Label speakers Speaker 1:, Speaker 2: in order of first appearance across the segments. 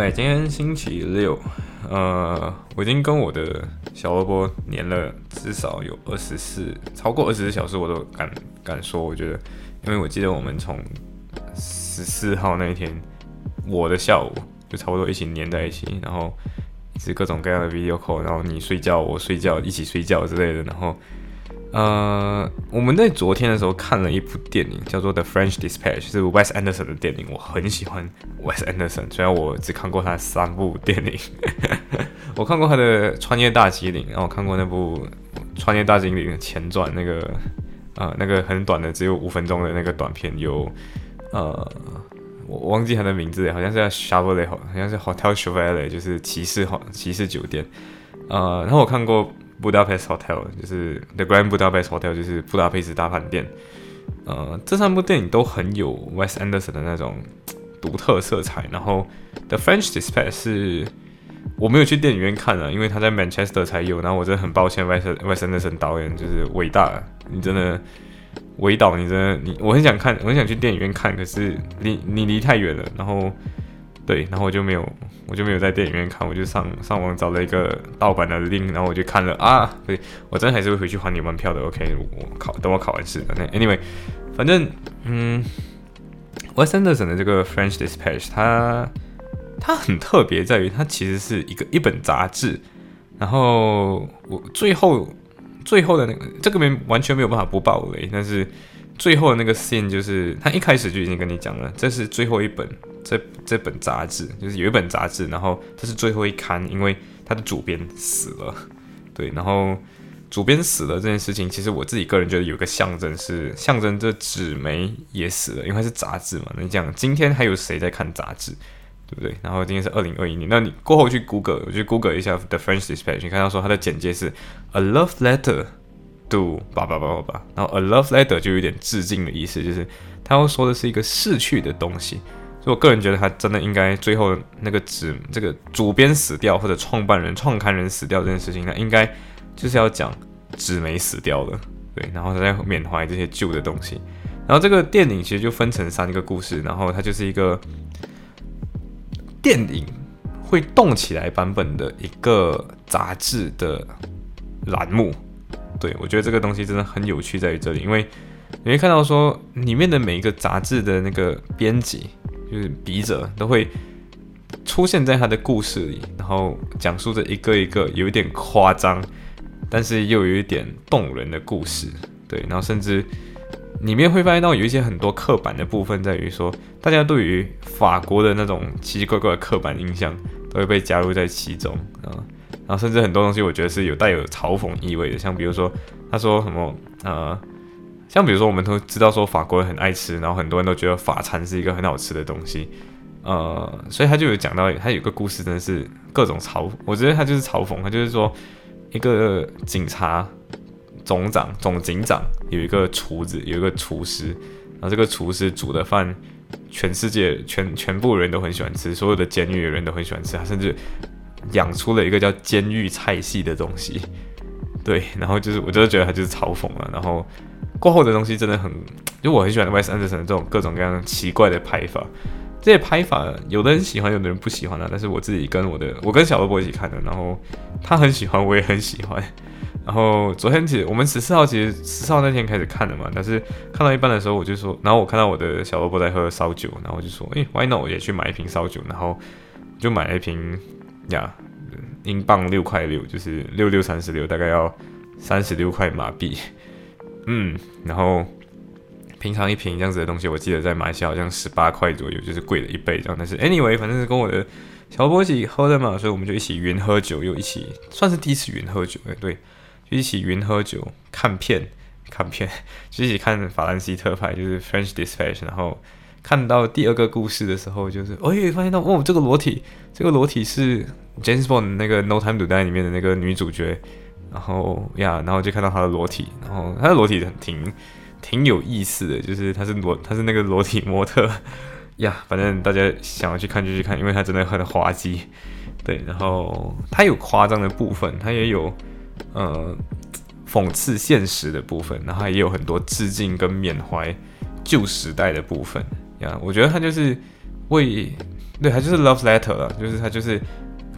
Speaker 1: OK，今天星期六，呃，我已经跟我的小萝卜粘了至少有二十四，超过二十四小时，我都敢敢说，我觉得，因为我记得我们从十四号那一天，我的下午就差不多一起粘在一起，然后是各种各样的 video call，然后你睡觉，我睡觉，一起睡觉之类的，然后。呃，我们在昨天的时候看了一部电影，叫做《The French Dispatch》，是 Wes Anderson 的电影。我很喜欢 Wes Anderson，虽然我只看过他三部电影。我看过他的《穿越大吉岭》，然后我看过那部《穿越大吉岭》的前传，那个呃，那个很短的，只有五分钟的那个短片，有呃，我忘记他的名字，好像是叫 Chevrolet，好像是 Hotel Chevrolet，就是骑士好骑士酒店。呃，然后我看过。布达佩斯 Hotel 就是 The Grand Budapest Hotel，就是布达佩斯大饭店。呃，这三部电影都很有 Wes Anderson 的那种独特色彩。然后 The French Dispatch 是我没有去电影院看了，因为他在 Manchester 才有。然后我真的很抱歉，Wes Wes Anderson 导演就是伟大，你真的伟导，你真的你，我很想看，我很想去电影院看，可是你你离太远了。然后对，然后我就没有。我就没有在电影院看，我就上上网找了一个盗版的 link，然后我就看了啊，对我真还是会回去还你门票的。OK，我考等我考完试。那 Anyway，反正嗯，Wes Anderson 的这个 French Dispatch，它它很特别，在于它其实是一个一本杂志。然后我最后最后的那个这个没完全没有办法不爆雷，但是最后的那个 scene 就是他一开始就已经跟你讲了，这是最后一本。这这本杂志就是有一本杂志，然后这是最后一刊，因为它的主编死了，对，然后主编死了这件事情，其实我自己个人觉得有个象征是象征这纸媒也死了，因为是杂志嘛。那你讲今天还有谁在看杂志，对不对？然后今天是二零二一年，那你过后去 Google，我去 Google 一下 The French Dispatch，你看到说它的简介是 A love letter to 叭叭叭叭叭，然后 A love letter 就有点致敬的意思，就是他要说的是一个逝去的东西。所以我个人觉得，他真的应该最后那个纸，这个主编死掉或者创办人、创刊人死掉这件事情，他应该就是要讲纸媒死掉了，对，然后他在缅怀这些旧的东西。然后这个电影其实就分成三个故事，然后它就是一个电影会动起来版本的一个杂志的栏目。对我觉得这个东西真的很有趣，在于这里，因为你会看到说里面的每一个杂志的那个编辑。就是笔者都会出现在他的故事里，然后讲述着一个一个有一点夸张，但是又有一点动人的故事。对，然后甚至里面会发现到有一些很多刻板的部分，在于说大家对于法国的那种奇奇怪怪的刻板印象都会被加入在其中啊。然后甚至很多东西，我觉得是有带有嘲讽意味的，像比如说他说什么呃。像比如说，我们都知道说法国人很爱吃，然后很多人都觉得法餐是一个很好吃的东西，呃，所以他就有讲到，他有个故事，真的是各种嘲，我觉得他就是嘲讽，他就是说一个警察总长总警长有一个厨子，有一个厨师，然后这个厨师煮的饭，全世界全全部人都很喜欢吃，所有的监狱的人都很喜欢吃，他甚至养出了一个叫监狱菜系的东西，对，然后就是我就是觉得他就是嘲讽了，然后。过后的东西真的很，就我很喜欢 ysl 这种各种各样奇怪的拍法。这些拍法有的人喜欢，有的人不喜欢啊。但是我自己跟我的，我跟小萝卜一起看的，然后他很喜欢，我也很喜欢。然后昨天其实我们十四号其实十四号那天开始看的嘛，但是看到一半的时候我就说，然后我看到我的小萝卜在喝烧酒，然后我就说，诶 w h y not 我也去买一瓶烧酒，然后就买了一瓶呀，英镑六块六，就是六六三十六，大概要三十六块马币。嗯，然后平常一瓶这样子的东西，我记得在马来西亚好像十八块左右，就是贵了一倍这样。但是 anyway，反正是跟我的小波一起喝的嘛，所以我们就一起云喝酒，又一起算是第一次云喝酒，哎，对，就一起云喝酒、看片、看片，就一起看法兰西特派，就是 French Dispatch，然后看到第二个故事的时候，就是哎，发现到哦，这个裸体，这个裸体是 James Bond 那个 No Time to Die 里面的那个女主角，然后呀，然后就看到她的裸体，然后她的裸体很挺挺有意思的，就是她是裸，她是那个裸体模特。呀，反正大家想要去看就去看，因为她真的很滑稽，对，然后她有夸张的部分，她也有呃。讽刺现实的部分，然后也有很多致敬跟缅怀旧时代的部分。呀。我觉得他就是为对，他就是 love letter 了，就是他就是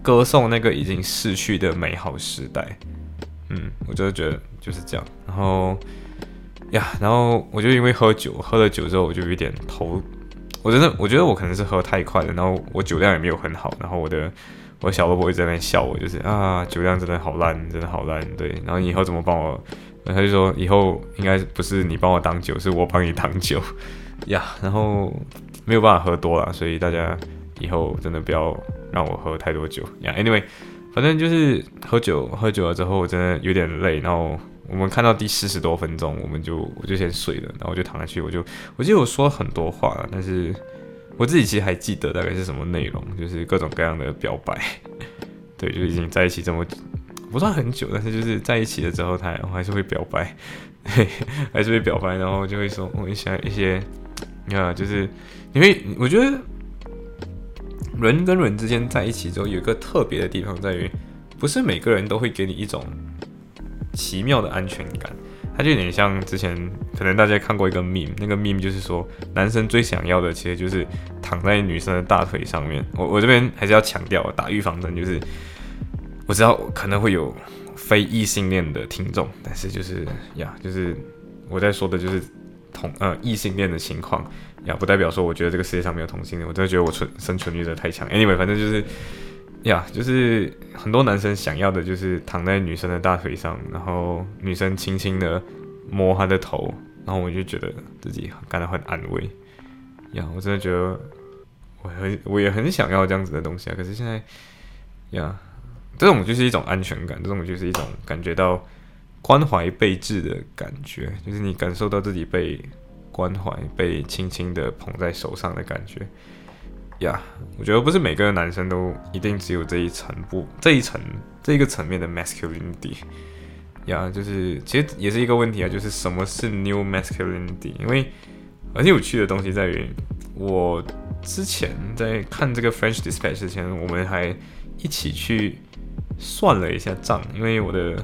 Speaker 1: 歌颂那个已经逝去的美好时代。嗯，我就觉得就是这样。然后呀，然后我就因为喝酒，喝了酒之后我就有点头，我真的我觉得我可能是喝太快了，然后我酒量也没有很好，然后我的。我的小萝卜一直在那笑我，就是啊，酒量真的好烂，真的好烂，对。然后以后怎么帮我？他就说以后应该不是你帮我挡酒，是我帮你挡酒呀。然后没有办法喝多了，所以大家以后真的不要让我喝太多酒呀。Anyway，反正就是喝酒，喝酒了之后我真的有点累。然后我们看到第四十多分钟，我们就我就先睡了，然后我就躺下去，我就我记得我说了很多话，但是。我自己其实还记得大概是什么内容，就是各种各样的表白，对，就已经在一起这么不算很久，但是就是在一起了之后，他还是会表白，对，还是会表白，然后就会说，我想一些，你看，就是因为我觉得人跟人之间在一起之后，有一个特别的地方在于，不是每个人都会给你一种奇妙的安全感。它就有点像之前可能大家看过一个 meme，那个 meme 就是说男生最想要的其实就是躺在女生的大腿上面。我我这边还是要强调打预防针，就是我知道可能会有非异性恋的听众，但是就是呀，就是我在说的就是同呃异性恋的情况呀，不代表说我觉得这个世界上没有同性恋，我真的觉得我存生存欲的太强。Anyway，反正就是。呀，就是很多男生想要的，就是躺在女生的大腿上，然后女生轻轻的摸她的头，然后我就觉得自己感到很安慰。呀，我真的觉得我很我也很想要这样子的东西啊。可是现在，呀，这种就是一种安全感，这种就是一种感觉到关怀备至的感觉，就是你感受到自己被关怀、被轻轻的捧在手上的感觉。呀，我觉得不是每个男生都一定只有这一层不这一层这一个层面的 masculinity。呀，就是其实也是一个问题啊，就是什么是 new masculinity？因为而且有趣的东西在于，我之前在看这个 French Dispatch 之前，我们还一起去算了一下账，因为我的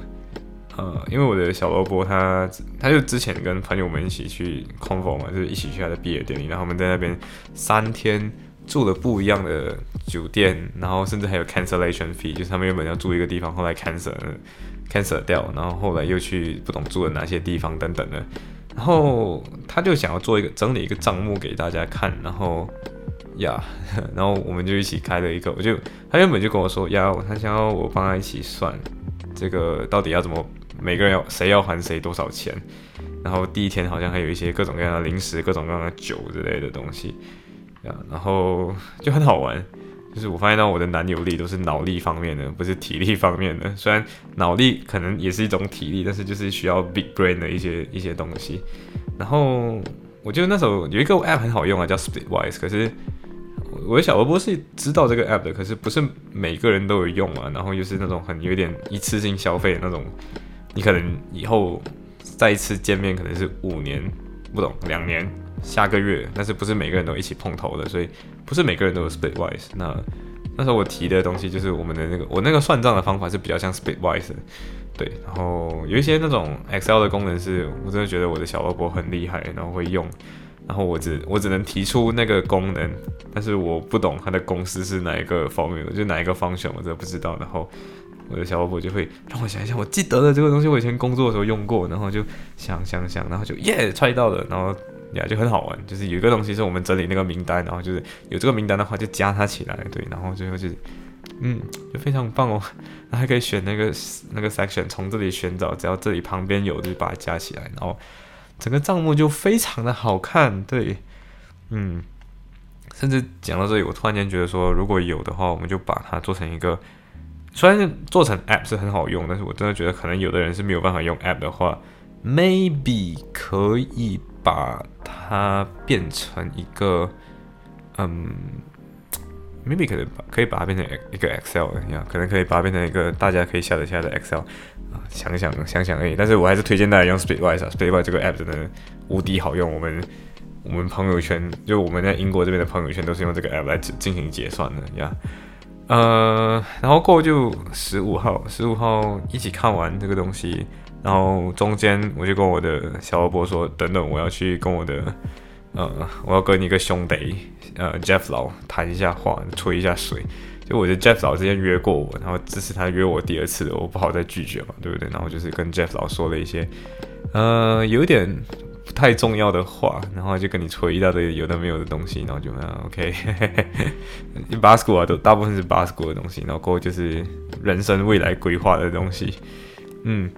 Speaker 1: 呃，因为我的小萝卜他他就之前跟朋友们一起去 convo 嘛，就是一起去他的毕业典礼，然后我们在那边三天。住了不一样的酒店，然后甚至还有 cancellation fee，就是他们原本要住一个地方，后来 cancel cancel 掉，然后后来又去不懂住了哪些地方等等的，然后他就想要做一个整理一个账目给大家看，然后呀，然后我们就一起开了一个，我就他原本就跟我说呀，他想要我帮他一起算这个到底要怎么每个人要谁要还谁多少钱，然后第一天好像还有一些各种各样的零食、各种各样的酒之类的东西。啊，然后就很好玩，就是我发现到我的男友力都是脑力方面的，不是体力方面的。虽然脑力可能也是一种体力，但是就是需要 big brain 的一些一些东西。然后我觉得那时候有一个 app 很好用啊，叫 Splitwise。可是我的小萝卜是知道这个 app 的，可是不是每个人都有用啊。然后又是那种很有点一次性消费的那种，你可能以后再一次见面可能是五年，不懂两年。下个月，但是不是每个人都一起碰头的，所以不是每个人都有 Splitwise。那那时候我提的东西就是我们的那个，我那个算账的方法是比较像 Splitwise 的，对。然后有一些那种 Excel 的功能是，我真的觉得我的小萝卜很厉害，然后会用。然后我只我只能提出那个功能，但是我不懂它的公司是哪一个方面的，就哪一个方向我真的不知道。然后我的小伙伴就会让我想一想，我记得的这个东西我以前工作的时候用过，然后就想想想，然后就耶揣到了，然后。呀，就很好玩，就是有一个东西是我们整理那个名单，然后就是有这个名单的话就加它起来，对，然后最后就是，嗯，就非常棒哦，然 后还可以选那个那个 section，从这里选找，只要这里旁边有就把它加起来，然后整个账目就非常的好看，对，嗯，甚至讲到这里，我突然间觉得说，如果有的话，我们就把它做成一个，虽然做成 app 是很好用，但是我真的觉得可能有的人是没有办法用 app 的话，maybe 可以。把它变成一个，嗯，maybe 可能可以把它变成一个 Excel 一样，可能可以把它变成一个大家可以下载下的 Excel 啊，想想想想而已。但是我还是推荐大家用 Splitwise 啊，Splitwise 这个 app 真的无敌好用。我们我们朋友圈就我们在英国这边的朋友圈都是用这个 app 来进行结算的呀。呃，然后过就十五号，十五号一起看完这个东西。然后中间我就跟我的小老伯说，等等我要去跟我的，呃，我要跟一个兄弟，呃，Jeff 老谈一下话，吹一下水。就我的 Jeff 老之前约过我，然后这是他约我第二次的，我不好再拒绝嘛，对不对？然后就是跟 Jeff 老说了一些，呃，有点太重要的话，然后就跟你吹一大堆有的没有的东西，然后就啊，OK，Basco 啊，都大部分是 Basco 的东西，然后过后就是人生未来规划的东西，嗯。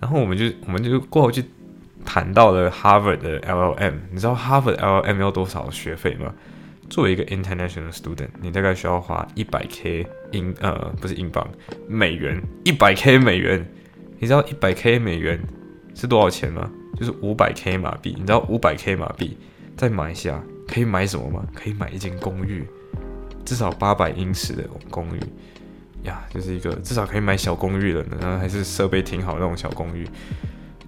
Speaker 1: 然后我们就我们就过后去谈到了 Harvard 的 LLM，你知道 Harvard LLM 要多少学费吗？作为一个 international student，你大概需要花一百 K 英呃不是英镑美元一百 K 美元，你知道一百 K 美元是多少钱吗？就是五百 K 马币，你知道五百 K 马币在马来西亚可以买什么吗？可以买一间公寓，至少八百英尺的公寓。呀，就是一个至少可以买小公寓的，然后还是设备挺好那种小公寓。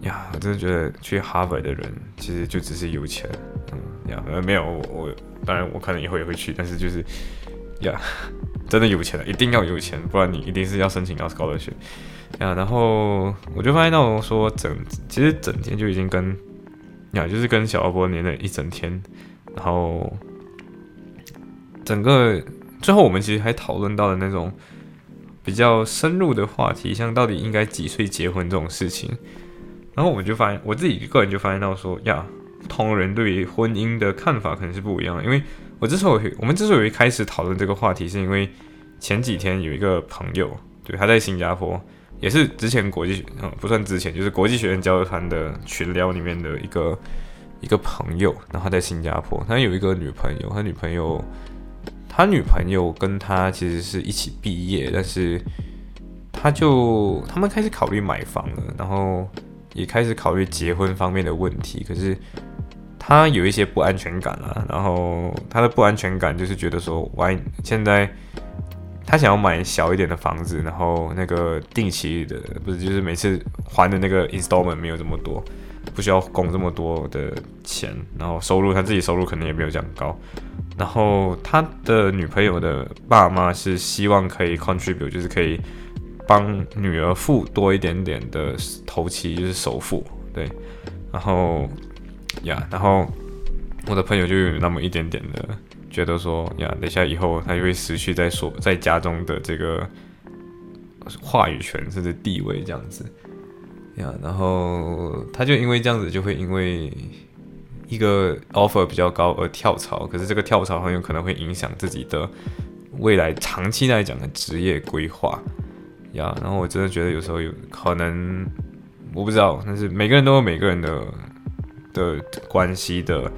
Speaker 1: 呀，我真的觉得去哈佛的人其实就只是有钱，嗯，呀，呃，没有我，我当然我可能以后也会去，但是就是呀，真的有钱了，一定要有钱，不然你一定是要申请到高的学。呀，然后我就发现到说整其实整天就已经跟呀，就是跟小阿波连了一整天，然后整个最后我们其实还讨论到了那种。比较深入的话题，像到底应该几岁结婚这种事情，然后我就发现，我自己个人就发现到说，呀，不同人对于婚姻的看法可能是不一样的。因为我之所以我们之所以开始讨论这个话题，是因为前几天有一个朋友，对，他在新加坡，也是之前国际学嗯不算之前，就是国际学院交流团的群聊里面的一个一个朋友，然后他在新加坡，他有一个女朋友，他女朋友。他女朋友跟他其实是一起毕业，但是他就他们开始考虑买房了，然后也开始考虑结婚方面的问题。可是他有一些不安全感啊，然后他的不安全感就是觉得说，哇，现在他想要买小一点的房子，然后那个定期的不是就是每次还的那个 installment 没有这么多，不需要供这么多的钱，然后收入他自己收入可能也没有这样高。然后他的女朋友的爸妈是希望可以 contribute，就是可以帮女儿付多一点点的头期，就是首付，对。然后呀，然后我的朋友就有那么一点点的觉得说，呀，等下以后他就会失去在所在家中的这个话语权甚至地位这样子。呀，然后他就因为这样子就会因为。一个 offer 比较高而跳槽，可是这个跳槽很有可能会影响自己的未来长期来讲的职业规划呀。然后我真的觉得有时候有可能，我不知道，但是每个人都有每个人的的关系的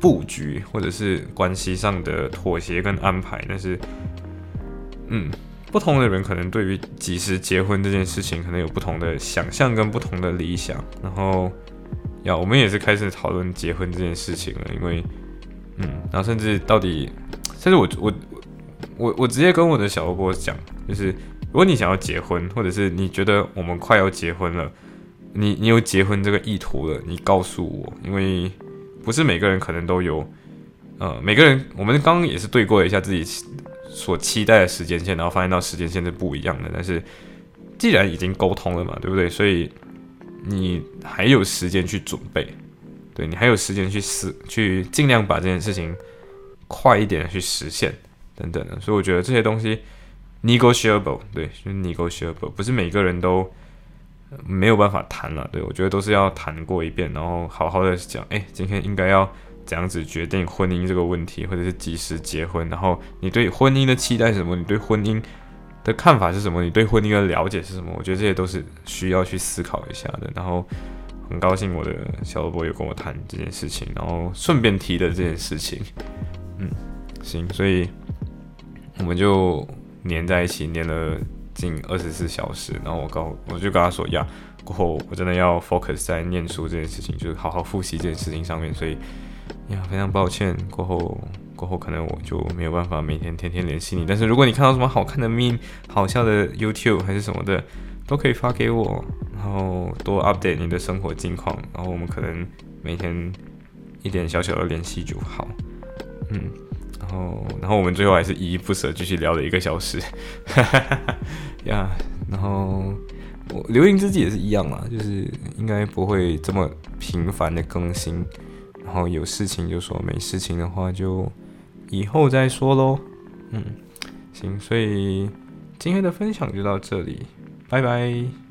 Speaker 1: 布局，或者是关系上的妥协跟安排。但是，嗯，不同的人可能对于几时结婚这件事情，可能有不同的想象跟不同的理想。然后。呀，我们也是开始讨论结婚这件事情了，因为，嗯，然后甚至到底，甚至我我我我直接跟我的小波波讲，就是如果你想要结婚，或者是你觉得我们快要结婚了，你你有结婚这个意图了，你告诉我，因为不是每个人可能都有，呃，每个人我们刚刚也是对过了一下自己所期待的时间线，然后发现到时间线是不一样的，但是既然已经沟通了嘛，对不对？所以。你还有时间去准备，对你还有时间去思，去尽量把这件事情快一点的去实现，等等的。所以我觉得这些东西 negotiable，对，是 negotiable，不是每个人都没有办法谈了。对我觉得都是要谈过一遍，然后好好的讲，哎，今天应该要怎样子决定婚姻这个问题，或者是几时结婚，然后你对婚姻的期待是什么？你对婚姻。的看法是什么？你对婚姻的了解是什么？我觉得这些都是需要去思考一下的。然后很高兴我的小萝卜有跟我谈这件事情，然后顺便提的这件事情。嗯，行，所以我们就黏在一起，黏了近二十四小时，然后我告我就跟他说呀，过后我真的要 focus 在念书这件事情，就是好好复习这件事情上面，所以呀，非常抱歉，过后过后可能我就没有办法每天天天联系你，但是如果你看到什么好看的 meme、好笑的 YouTube 还是什么的，都可以发给我，然后多 update 你的生活近况，然后我们可能每天一点小小的联系就好，嗯。然后，然后我们最后还是依依不舍继续聊了一个小时，哈哈哈呀。然后我留言自己也是一样嘛，就是应该不会这么频繁的更新。然后有事情就说，没事情的话就以后再说喽。嗯，行，所以今天的分享就到这里，拜拜。